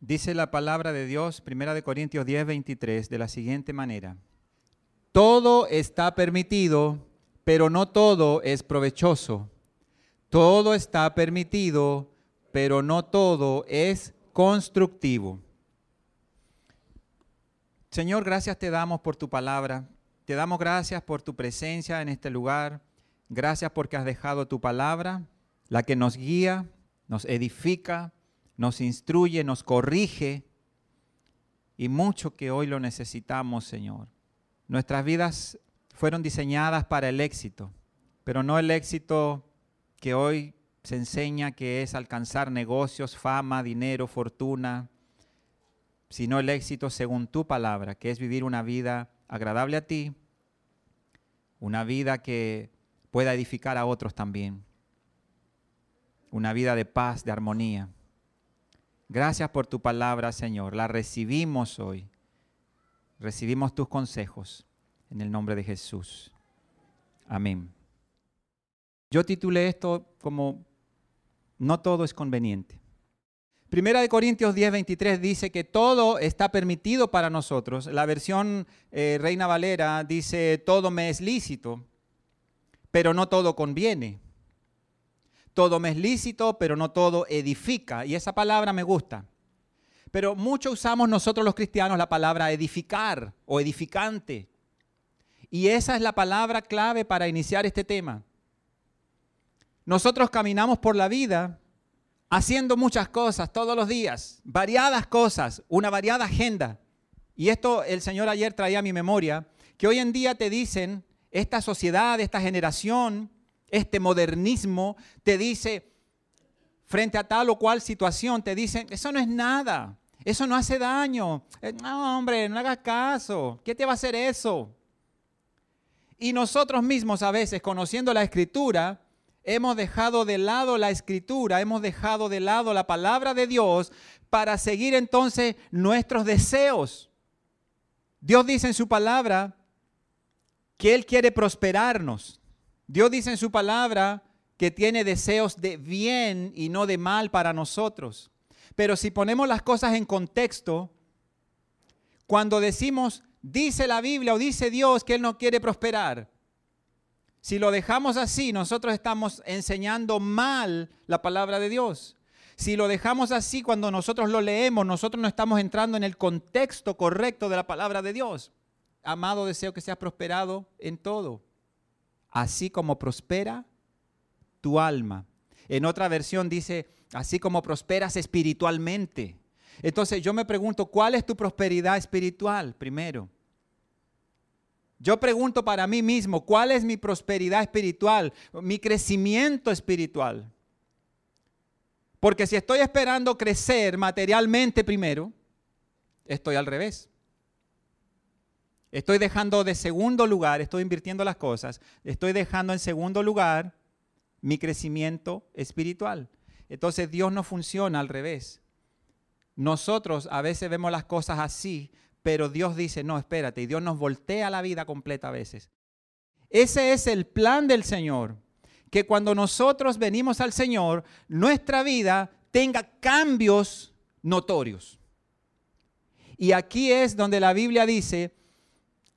Dice la palabra de Dios, 1 Corintios 10, 23, de la siguiente manera. Todo está permitido, pero no todo es provechoso. Todo está permitido, pero no todo es constructivo. Señor, gracias te damos por tu palabra. Te damos gracias por tu presencia en este lugar. Gracias porque has dejado tu palabra, la que nos guía, nos edifica, nos instruye, nos corrige. Y mucho que hoy lo necesitamos, Señor. Nuestras vidas fueron diseñadas para el éxito, pero no el éxito que hoy se enseña que es alcanzar negocios, fama, dinero, fortuna, sino el éxito según tu palabra, que es vivir una vida agradable a ti, una vida que pueda edificar a otros también, una vida de paz, de armonía. Gracias por tu palabra, Señor. La recibimos hoy. Recibimos tus consejos en el nombre de Jesús. Amén. Yo titulé esto como no todo es conveniente. Primera de Corintios 10, 23 dice que todo está permitido para nosotros. La versión eh, Reina Valera dice todo me es lícito, pero no todo conviene. Todo me es lícito, pero no todo edifica. Y esa palabra me gusta. Pero mucho usamos nosotros los cristianos la palabra edificar o edificante. Y esa es la palabra clave para iniciar este tema. Nosotros caminamos por la vida haciendo muchas cosas todos los días, variadas cosas, una variada agenda. Y esto el Señor ayer traía a mi memoria, que hoy en día te dicen, esta sociedad, esta generación, este modernismo, te dice, frente a tal o cual situación, te dicen, eso no es nada, eso no hace daño. Eh, no, hombre, no hagas caso, ¿qué te va a hacer eso? Y nosotros mismos a veces, conociendo la escritura, Hemos dejado de lado la escritura, hemos dejado de lado la palabra de Dios para seguir entonces nuestros deseos. Dios dice en su palabra que Él quiere prosperarnos. Dios dice en su palabra que tiene deseos de bien y no de mal para nosotros. Pero si ponemos las cosas en contexto, cuando decimos, dice la Biblia o dice Dios que Él no quiere prosperar, si lo dejamos así, nosotros estamos enseñando mal la palabra de Dios. Si lo dejamos así, cuando nosotros lo leemos, nosotros no estamos entrando en el contexto correcto de la palabra de Dios. Amado, deseo que seas prosperado en todo, así como prospera tu alma. En otra versión dice, así como prosperas espiritualmente. Entonces yo me pregunto, ¿cuál es tu prosperidad espiritual primero? Yo pregunto para mí mismo, ¿cuál es mi prosperidad espiritual, mi crecimiento espiritual? Porque si estoy esperando crecer materialmente primero, estoy al revés. Estoy dejando de segundo lugar, estoy invirtiendo las cosas, estoy dejando en segundo lugar mi crecimiento espiritual. Entonces Dios no funciona al revés. Nosotros a veces vemos las cosas así pero Dios dice, no, espérate, y Dios nos voltea la vida completa a veces. Ese es el plan del Señor, que cuando nosotros venimos al Señor, nuestra vida tenga cambios notorios. Y aquí es donde la Biblia dice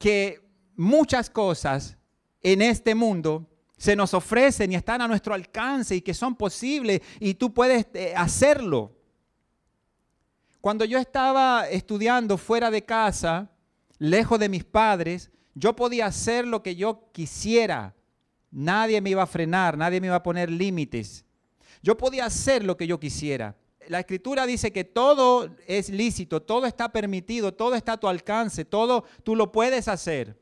que muchas cosas en este mundo se nos ofrecen y están a nuestro alcance y que son posibles y tú puedes eh, hacerlo. Cuando yo estaba estudiando fuera de casa, lejos de mis padres, yo podía hacer lo que yo quisiera. Nadie me iba a frenar, nadie me iba a poner límites. Yo podía hacer lo que yo quisiera. La escritura dice que todo es lícito, todo está permitido, todo está a tu alcance, todo tú lo puedes hacer.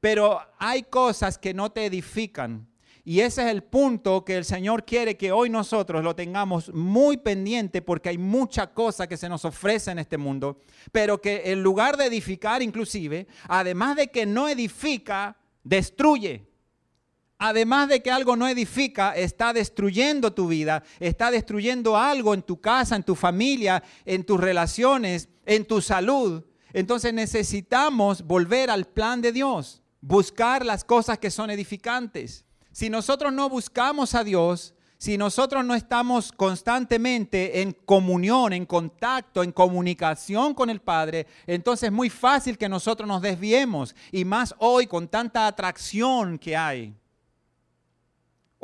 Pero hay cosas que no te edifican, y ese es el punto que el Señor quiere que hoy nosotros lo tengamos muy pendiente porque hay mucha cosa que se nos ofrece en este mundo, pero que en lugar de edificar inclusive, además de que no edifica, destruye. Además de que algo no edifica, está destruyendo tu vida, está destruyendo algo en tu casa, en tu familia, en tus relaciones, en tu salud. Entonces necesitamos volver al plan de Dios, buscar las cosas que son edificantes. Si nosotros no buscamos a Dios, si nosotros no estamos constantemente en comunión, en contacto, en comunicación con el Padre, entonces es muy fácil que nosotros nos desviemos. Y más hoy con tanta atracción que hay.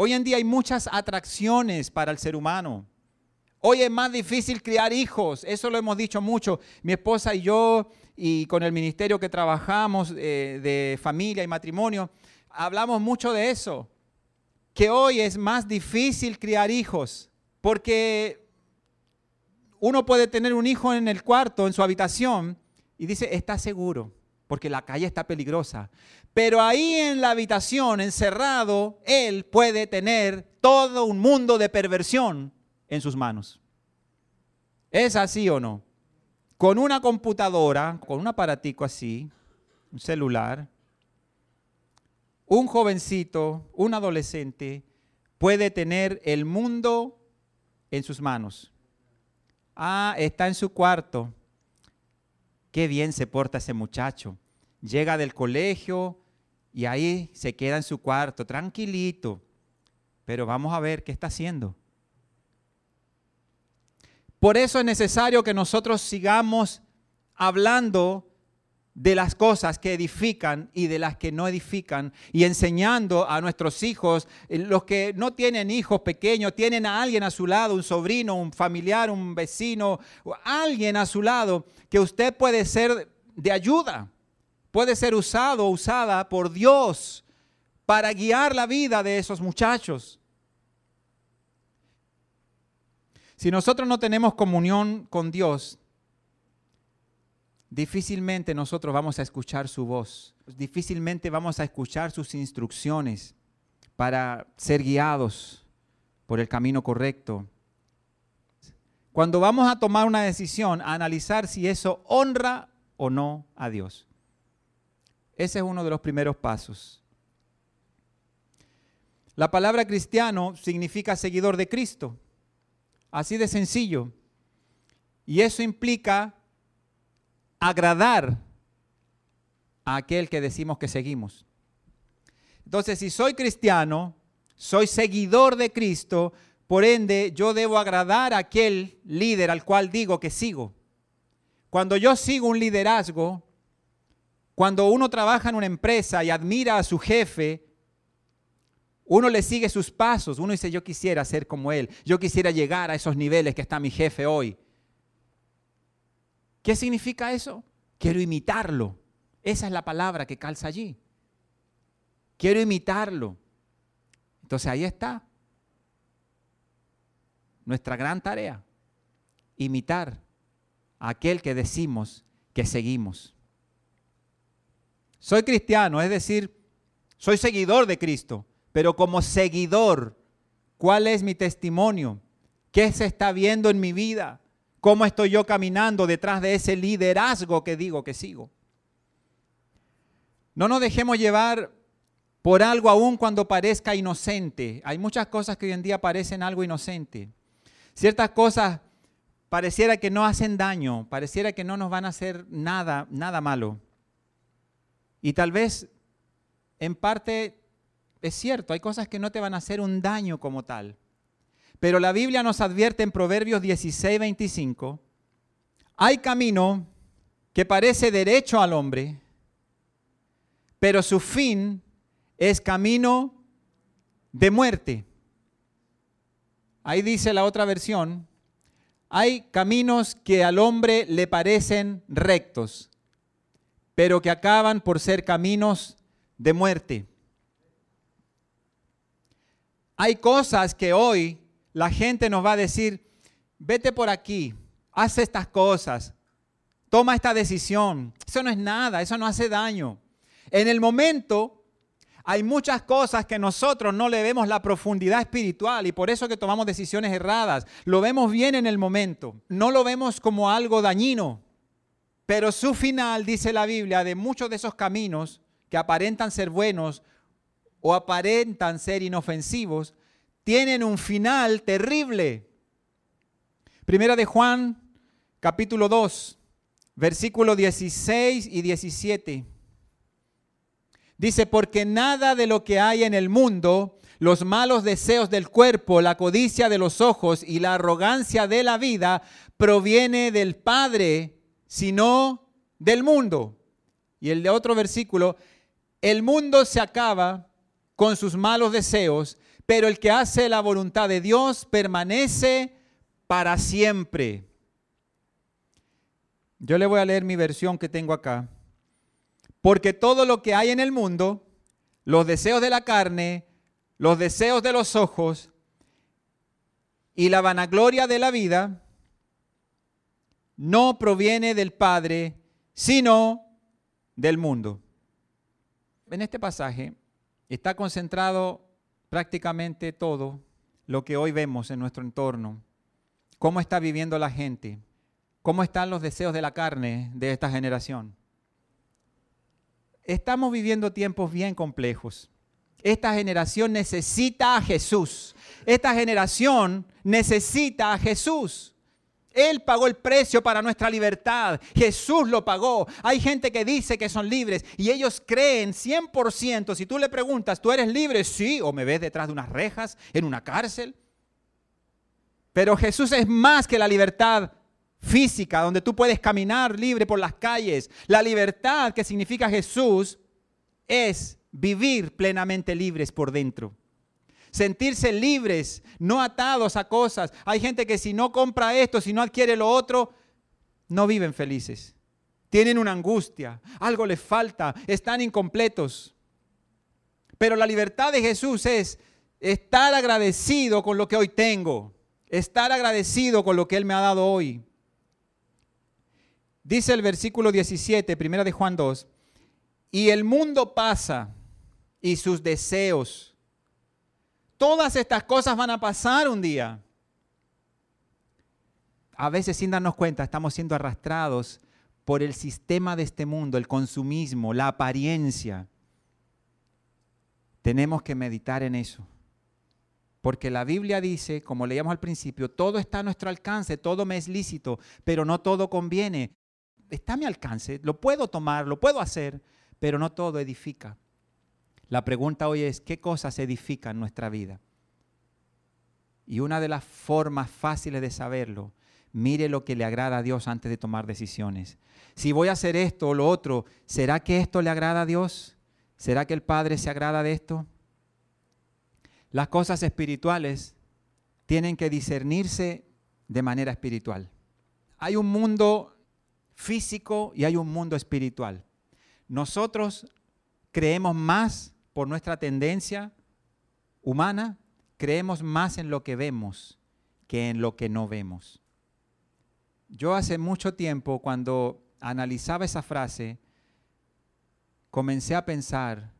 Hoy en día hay muchas atracciones para el ser humano. Hoy es más difícil criar hijos, eso lo hemos dicho mucho. Mi esposa y yo, y con el ministerio que trabajamos eh, de familia y matrimonio, hablamos mucho de eso. Que hoy es más difícil criar hijos, porque uno puede tener un hijo en el cuarto, en su habitación, y dice, está seguro, porque la calle está peligrosa. Pero ahí en la habitación, encerrado, él puede tener todo un mundo de perversión en sus manos. ¿Es así o no? Con una computadora, con un aparatico así, un celular, un jovencito, un adolescente, puede tener el mundo en sus manos. Ah, está en su cuarto. Qué bien se porta ese muchacho. Llega del colegio y ahí se queda en su cuarto, tranquilito. Pero vamos a ver qué está haciendo. Por eso es necesario que nosotros sigamos hablando de las cosas que edifican y de las que no edifican y enseñando a nuestros hijos, eh, los que no tienen hijos pequeños, tienen a alguien a su lado, un sobrino, un familiar, un vecino, alguien a su lado que usted puede ser de ayuda, puede ser usado o usada por Dios para guiar la vida de esos muchachos. Si nosotros no tenemos comunión con Dios, difícilmente nosotros vamos a escuchar su voz, difícilmente vamos a escuchar sus instrucciones para ser guiados por el camino correcto. Cuando vamos a tomar una decisión, a analizar si eso honra o no a Dios. Ese es uno de los primeros pasos. La palabra cristiano significa seguidor de Cristo. Así de sencillo. Y eso implica agradar a aquel que decimos que seguimos. Entonces, si soy cristiano, soy seguidor de Cristo, por ende yo debo agradar a aquel líder al cual digo que sigo. Cuando yo sigo un liderazgo, cuando uno trabaja en una empresa y admira a su jefe, uno le sigue sus pasos, uno dice, yo quisiera ser como él, yo quisiera llegar a esos niveles que está mi jefe hoy. ¿Qué significa eso? Quiero imitarlo. Esa es la palabra que calza allí. Quiero imitarlo. Entonces ahí está nuestra gran tarea, imitar a aquel que decimos que seguimos. Soy cristiano, es decir, soy seguidor de Cristo. Pero como seguidor, ¿cuál es mi testimonio? ¿Qué se está viendo en mi vida? ¿Cómo estoy yo caminando detrás de ese liderazgo que digo que sigo? No nos dejemos llevar por algo aún cuando parezca inocente. Hay muchas cosas que hoy en día parecen algo inocente. Ciertas cosas pareciera que no hacen daño, pareciera que no nos van a hacer nada, nada malo. Y tal vez en parte es cierto, hay cosas que no te van a hacer un daño como tal. Pero la Biblia nos advierte en Proverbios 16, 25, hay camino que parece derecho al hombre, pero su fin es camino de muerte. Ahí dice la otra versión, hay caminos que al hombre le parecen rectos, pero que acaban por ser caminos de muerte. Hay cosas que hoy la gente nos va a decir, vete por aquí, haz estas cosas, toma esta decisión. Eso no es nada, eso no hace daño. En el momento hay muchas cosas que nosotros no le vemos la profundidad espiritual y por eso que tomamos decisiones erradas. Lo vemos bien en el momento, no lo vemos como algo dañino, pero su final, dice la Biblia, de muchos de esos caminos que aparentan ser buenos, o aparentan ser inofensivos, tienen un final terrible. Primera de Juan, capítulo 2, versículo 16 y 17. Dice, porque nada de lo que hay en el mundo, Los malos deseos del cuerpo, la codicia de los ojos y la arrogancia de la vida proviene del Padre, sino del mundo. Y el de otro versículo, el mundo se acaba con sus malos deseos, pero el que hace la voluntad de Dios permanece para siempre. Yo le voy a leer mi versión que tengo acá. Porque todo lo que hay en el mundo, los deseos de la carne, los deseos de los ojos y la vanagloria de la vida, no proviene del Padre, sino del mundo. En este pasaje está concentrado prácticamente todo lo que hoy vemos en nuestro entorno. Cómo está viviendo la gente, cómo están los deseos de la carne de esta generación. Estamos viviendo tiempos bien complejos. Esta generación necesita a Jesús. Esta generación necesita a Jesús. Él pagó el precio para nuestra libertad. Jesús lo pagó. Hay gente que dice que son libres y ellos creen 100%. Si tú le preguntas, ¿tú eres libre? Sí, o me ves detrás de unas rejas, en una cárcel. Pero Jesús es más que la libertad física, donde tú puedes caminar libre por las calles. La libertad que significa Jesús es vivir plenamente libres por dentro sentirse libres, no atados a cosas. Hay gente que si no compra esto, si no adquiere lo otro, no viven felices. Tienen una angustia, algo les falta, están incompletos. Pero la libertad de Jesús es estar agradecido con lo que hoy tengo, estar agradecido con lo que Él me ha dado hoy. Dice el versículo 17, primera de Juan 2, y el mundo pasa y sus deseos Todas estas cosas van a pasar un día. A veces sin darnos cuenta estamos siendo arrastrados por el sistema de este mundo, el consumismo, la apariencia. Tenemos que meditar en eso. Porque la Biblia dice, como leíamos al principio, todo está a nuestro alcance, todo me es lícito, pero no todo conviene. Está a mi alcance, lo puedo tomar, lo puedo hacer, pero no todo edifica. La pregunta hoy es, ¿qué cosas edifican nuestra vida? Y una de las formas fáciles de saberlo, mire lo que le agrada a Dios antes de tomar decisiones. Si voy a hacer esto o lo otro, ¿será que esto le agrada a Dios? ¿Será que el Padre se agrada de esto? Las cosas espirituales tienen que discernirse de manera espiritual. Hay un mundo físico y hay un mundo espiritual. Nosotros creemos más por nuestra tendencia humana, creemos más en lo que vemos que en lo que no vemos. Yo hace mucho tiempo, cuando analizaba esa frase, comencé a pensar,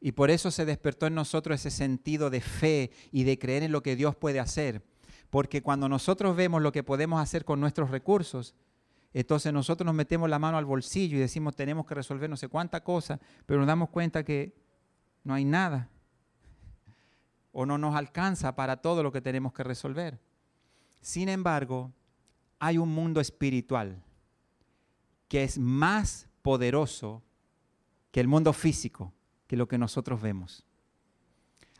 y por eso se despertó en nosotros ese sentido de fe y de creer en lo que Dios puede hacer. Porque cuando nosotros vemos lo que podemos hacer con nuestros recursos, entonces nosotros nos metemos la mano al bolsillo y decimos tenemos que resolver no sé cuánta cosa, pero nos damos cuenta que no hay nada. O no nos alcanza para todo lo que tenemos que resolver. Sin embargo, hay un mundo espiritual que es más poderoso que el mundo físico, que lo que nosotros vemos.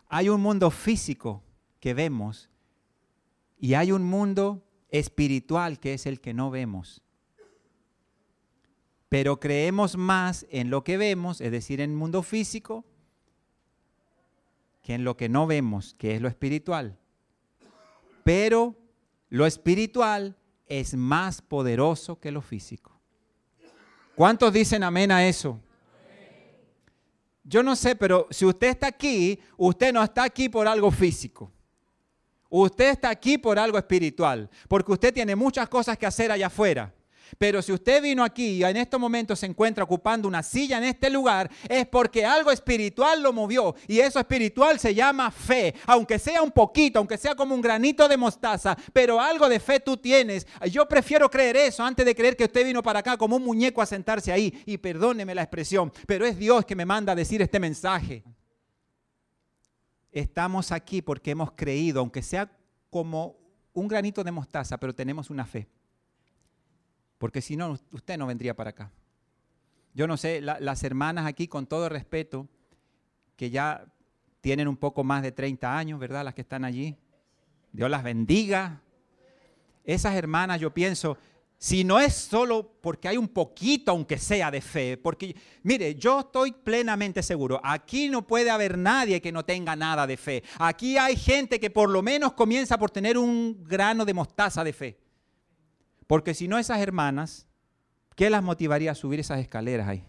Hay un mundo físico que vemos y hay un mundo espiritual que es el que no vemos. Pero creemos más en lo que vemos, es decir, en el mundo físico, que en lo que no vemos, que es lo espiritual. Pero lo espiritual es más poderoso que lo físico. ¿Cuántos dicen amén a eso? Yo no sé, pero si usted está aquí, usted no está aquí por algo físico. Usted está aquí por algo espiritual, porque usted tiene muchas cosas que hacer allá afuera. Pero si usted vino aquí y en estos momentos se encuentra ocupando una silla en este lugar, es porque algo espiritual lo movió. Y eso espiritual se llama fe. Aunque sea un poquito, aunque sea como un granito de mostaza, pero algo de fe tú tienes. Yo prefiero creer eso antes de creer que usted vino para acá como un muñeco a sentarse ahí. Y perdóneme la expresión, pero es Dios que me manda a decir este mensaje. Estamos aquí porque hemos creído, aunque sea como un granito de mostaza, pero tenemos una fe porque si no, usted no vendría para acá. Yo no sé, las hermanas aquí, con todo respeto, que ya tienen un poco más de 30 años, ¿verdad? Las que están allí. Dios las bendiga. Esas hermanas, yo pienso, si no es solo porque hay un poquito, aunque sea de fe, porque mire, yo estoy plenamente seguro, aquí no puede haber nadie que no tenga nada de fe. Aquí hay gente que por lo menos comienza por tener un grano de mostaza de fe. Porque si no esas hermanas, ¿qué las motivaría a subir esas escaleras ahí?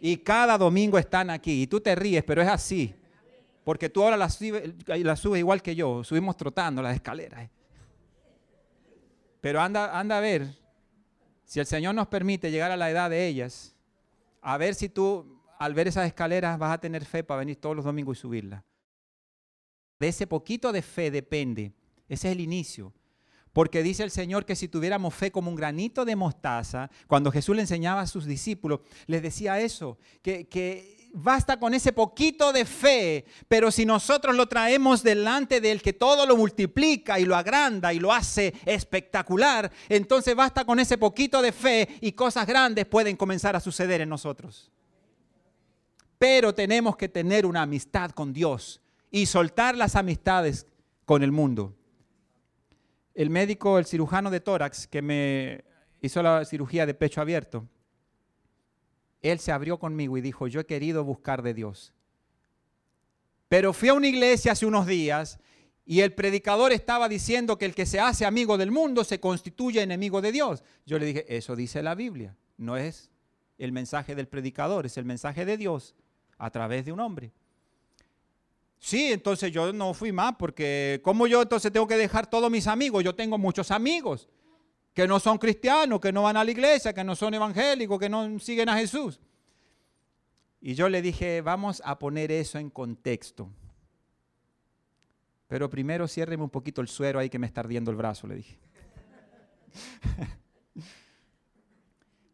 Y cada domingo están aquí. Y tú te ríes, pero es así. Porque tú ahora las subes, igual que yo. Subimos trotando las escaleras. Pero anda, anda a ver, si el Señor nos permite llegar a la edad de ellas, a ver si tú al ver esas escaleras vas a tener fe para venir todos los domingos y subirla. De ese poquito de fe depende. Ese es el inicio. Porque dice el Señor que si tuviéramos fe como un granito de mostaza, cuando Jesús le enseñaba a sus discípulos, les decía eso, que, que basta con ese poquito de fe, pero si nosotros lo traemos delante del que todo lo multiplica y lo agranda y lo hace espectacular, entonces basta con ese poquito de fe y cosas grandes pueden comenzar a suceder en nosotros. Pero tenemos que tener una amistad con Dios y soltar las amistades con el mundo. El médico, el cirujano de tórax que me hizo la cirugía de pecho abierto, él se abrió conmigo y dijo, yo he querido buscar de Dios. Pero fui a una iglesia hace unos días y el predicador estaba diciendo que el que se hace amigo del mundo se constituye enemigo de Dios. Yo le dije, eso dice la Biblia, no es el mensaje del predicador, es el mensaje de Dios a través de un hombre. Sí, entonces yo no fui más porque ¿cómo yo entonces tengo que dejar todos mis amigos? Yo tengo muchos amigos que no son cristianos, que no van a la iglesia, que no son evangélicos, que no siguen a Jesús. Y yo le dije, vamos a poner eso en contexto. Pero primero ciérreme un poquito el suero ahí que me está ardiendo el brazo, le dije.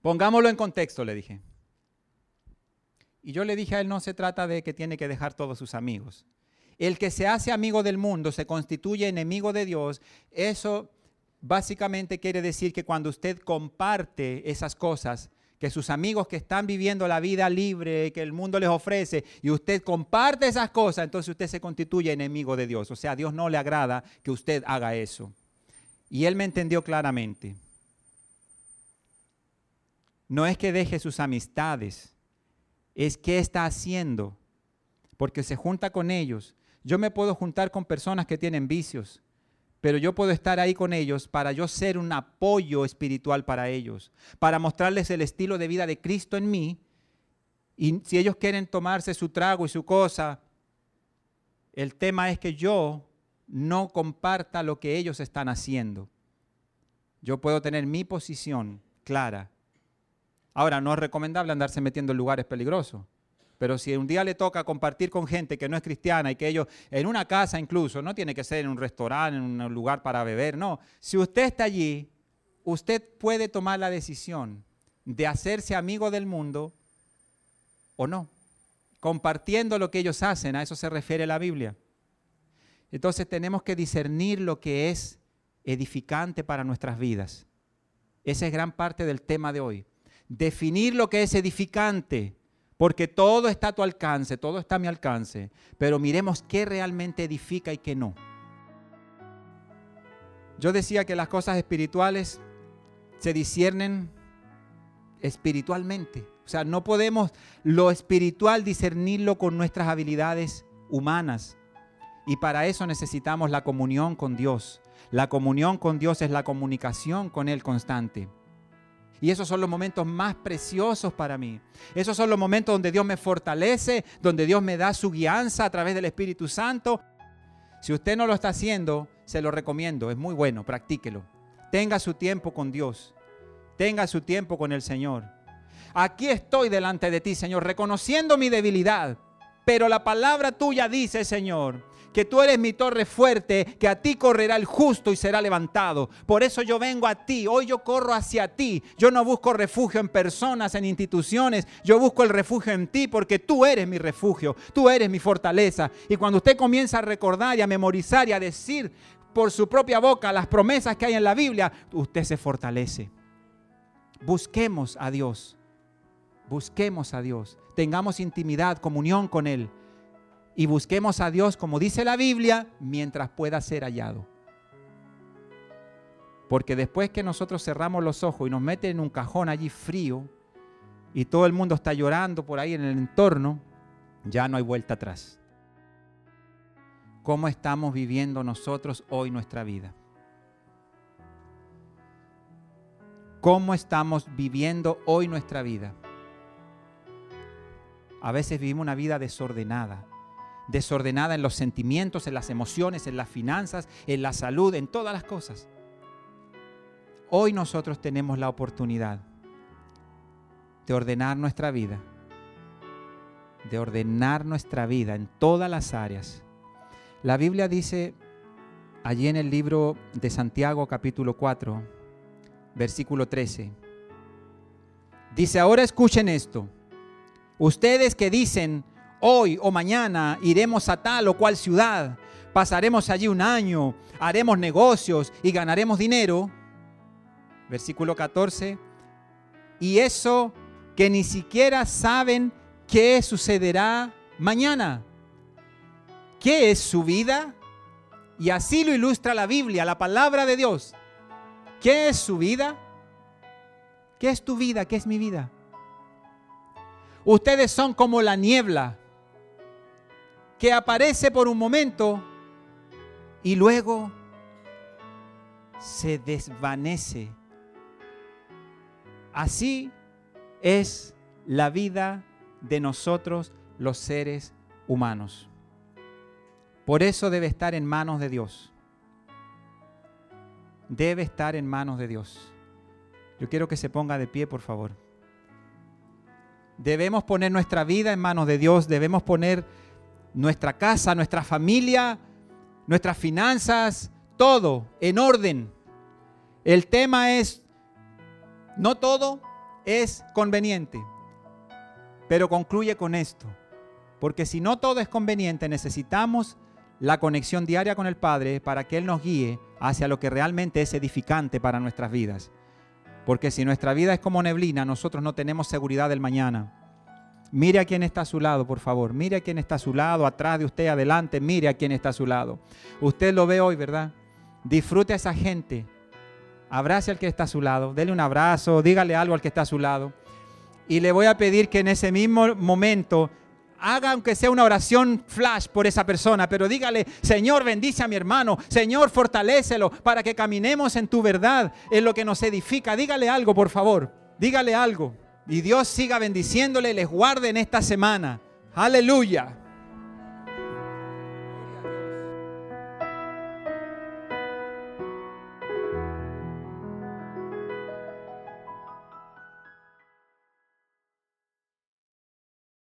Pongámoslo en contexto, le dije. Y yo le dije a él, no se trata de que tiene que dejar todos sus amigos. El que se hace amigo del mundo se constituye enemigo de Dios. Eso básicamente quiere decir que cuando usted comparte esas cosas, que sus amigos que están viviendo la vida libre que el mundo les ofrece, y usted comparte esas cosas, entonces usted se constituye enemigo de Dios. O sea, a Dios no le agrada que usted haga eso. Y él me entendió claramente. No es que deje sus amistades, es que está haciendo, porque se junta con ellos. Yo me puedo juntar con personas que tienen vicios, pero yo puedo estar ahí con ellos para yo ser un apoyo espiritual para ellos, para mostrarles el estilo de vida de Cristo en mí. Y si ellos quieren tomarse su trago y su cosa, el tema es que yo no comparta lo que ellos están haciendo. Yo puedo tener mi posición clara. Ahora, no es recomendable andarse metiendo en lugares peligrosos. Pero si un día le toca compartir con gente que no es cristiana y que ellos, en una casa incluso, no tiene que ser en un restaurante, en un lugar para beber, no. Si usted está allí, usted puede tomar la decisión de hacerse amigo del mundo o no. Compartiendo lo que ellos hacen, a eso se refiere la Biblia. Entonces tenemos que discernir lo que es edificante para nuestras vidas. Esa es gran parte del tema de hoy. Definir lo que es edificante porque todo está a tu alcance, todo está a mi alcance. Pero miremos qué realmente edifica y qué no. Yo decía que las cosas espirituales se disciernen espiritualmente. O sea, no podemos lo espiritual discernirlo con nuestras habilidades humanas. Y para eso necesitamos la comunión con Dios. La comunión con Dios es la comunicación con Él constante. Y esos son los momentos más preciosos para mí. Esos son los momentos donde Dios me fortalece, donde Dios me da su guianza a través del Espíritu Santo. Si usted no lo está haciendo, se lo recomiendo. Es muy bueno, practíquelo. Tenga su tiempo con Dios. Tenga su tiempo con el Señor. Aquí estoy delante de ti, Señor, reconociendo mi debilidad. Pero la palabra tuya dice, Señor, que tú eres mi torre fuerte, que a ti correrá el justo y será levantado. Por eso yo vengo a ti, hoy yo corro hacia ti. Yo no busco refugio en personas, en instituciones, yo busco el refugio en ti porque tú eres mi refugio, tú eres mi fortaleza. Y cuando usted comienza a recordar y a memorizar y a decir por su propia boca las promesas que hay en la Biblia, usted se fortalece. Busquemos a Dios. Busquemos a Dios. Tengamos intimidad, comunión con Él y busquemos a Dios, como dice la Biblia, mientras pueda ser hallado. Porque después que nosotros cerramos los ojos y nos meten en un cajón allí frío y todo el mundo está llorando por ahí en el entorno, ya no hay vuelta atrás. ¿Cómo estamos viviendo nosotros hoy nuestra vida? ¿Cómo estamos viviendo hoy nuestra vida? A veces vivimos una vida desordenada, desordenada en los sentimientos, en las emociones, en las finanzas, en la salud, en todas las cosas. Hoy nosotros tenemos la oportunidad de ordenar nuestra vida, de ordenar nuestra vida en todas las áreas. La Biblia dice allí en el libro de Santiago capítulo 4, versículo 13, dice, ahora escuchen esto, ustedes que dicen, hoy o mañana iremos a tal o cual ciudad, pasaremos allí un año, haremos negocios y ganaremos dinero. Versículo 14. Y eso que ni siquiera saben qué sucederá mañana. ¿Qué es su vida? Y así lo ilustra la Biblia, la palabra de Dios. ¿Qué es su vida? ¿Qué es tu vida? ¿Qué es mi vida? Ustedes son como la niebla que aparece por un momento y luego se desvanece. Así es la vida de nosotros los seres humanos. Por eso debe estar en manos de Dios. Debe estar en manos de Dios. Yo quiero que se ponga de pie, por favor. Debemos poner nuestra vida en manos de Dios. Debemos poner nuestra casa, nuestra familia, nuestras finanzas, todo en orden. El tema es, no todo es conveniente, pero concluye con esto, porque si no todo es conveniente, necesitamos la conexión diaria con el Padre para que Él nos guíe hacia lo que realmente es edificante para nuestras vidas. Porque si nuestra vida es como neblina, nosotros no tenemos seguridad del mañana. Mire a quien está a su lado, por favor. Mire a quien está a su lado, atrás de usted, adelante. Mire a quien está a su lado. Usted lo ve hoy, ¿verdad? Disfrute a esa gente. Abrace al que está a su lado. Dele un abrazo, dígale algo al que está a su lado. Y le voy a pedir que en ese mismo momento haga aunque sea una oración flash por esa persona, pero dígale, Señor, bendice a mi hermano, Señor, fortalécelo para que caminemos en tu verdad, en lo que nos edifica. Dígale algo, por favor, dígale algo. Y Dios siga bendiciéndole, les guarde en esta semana. Aleluya.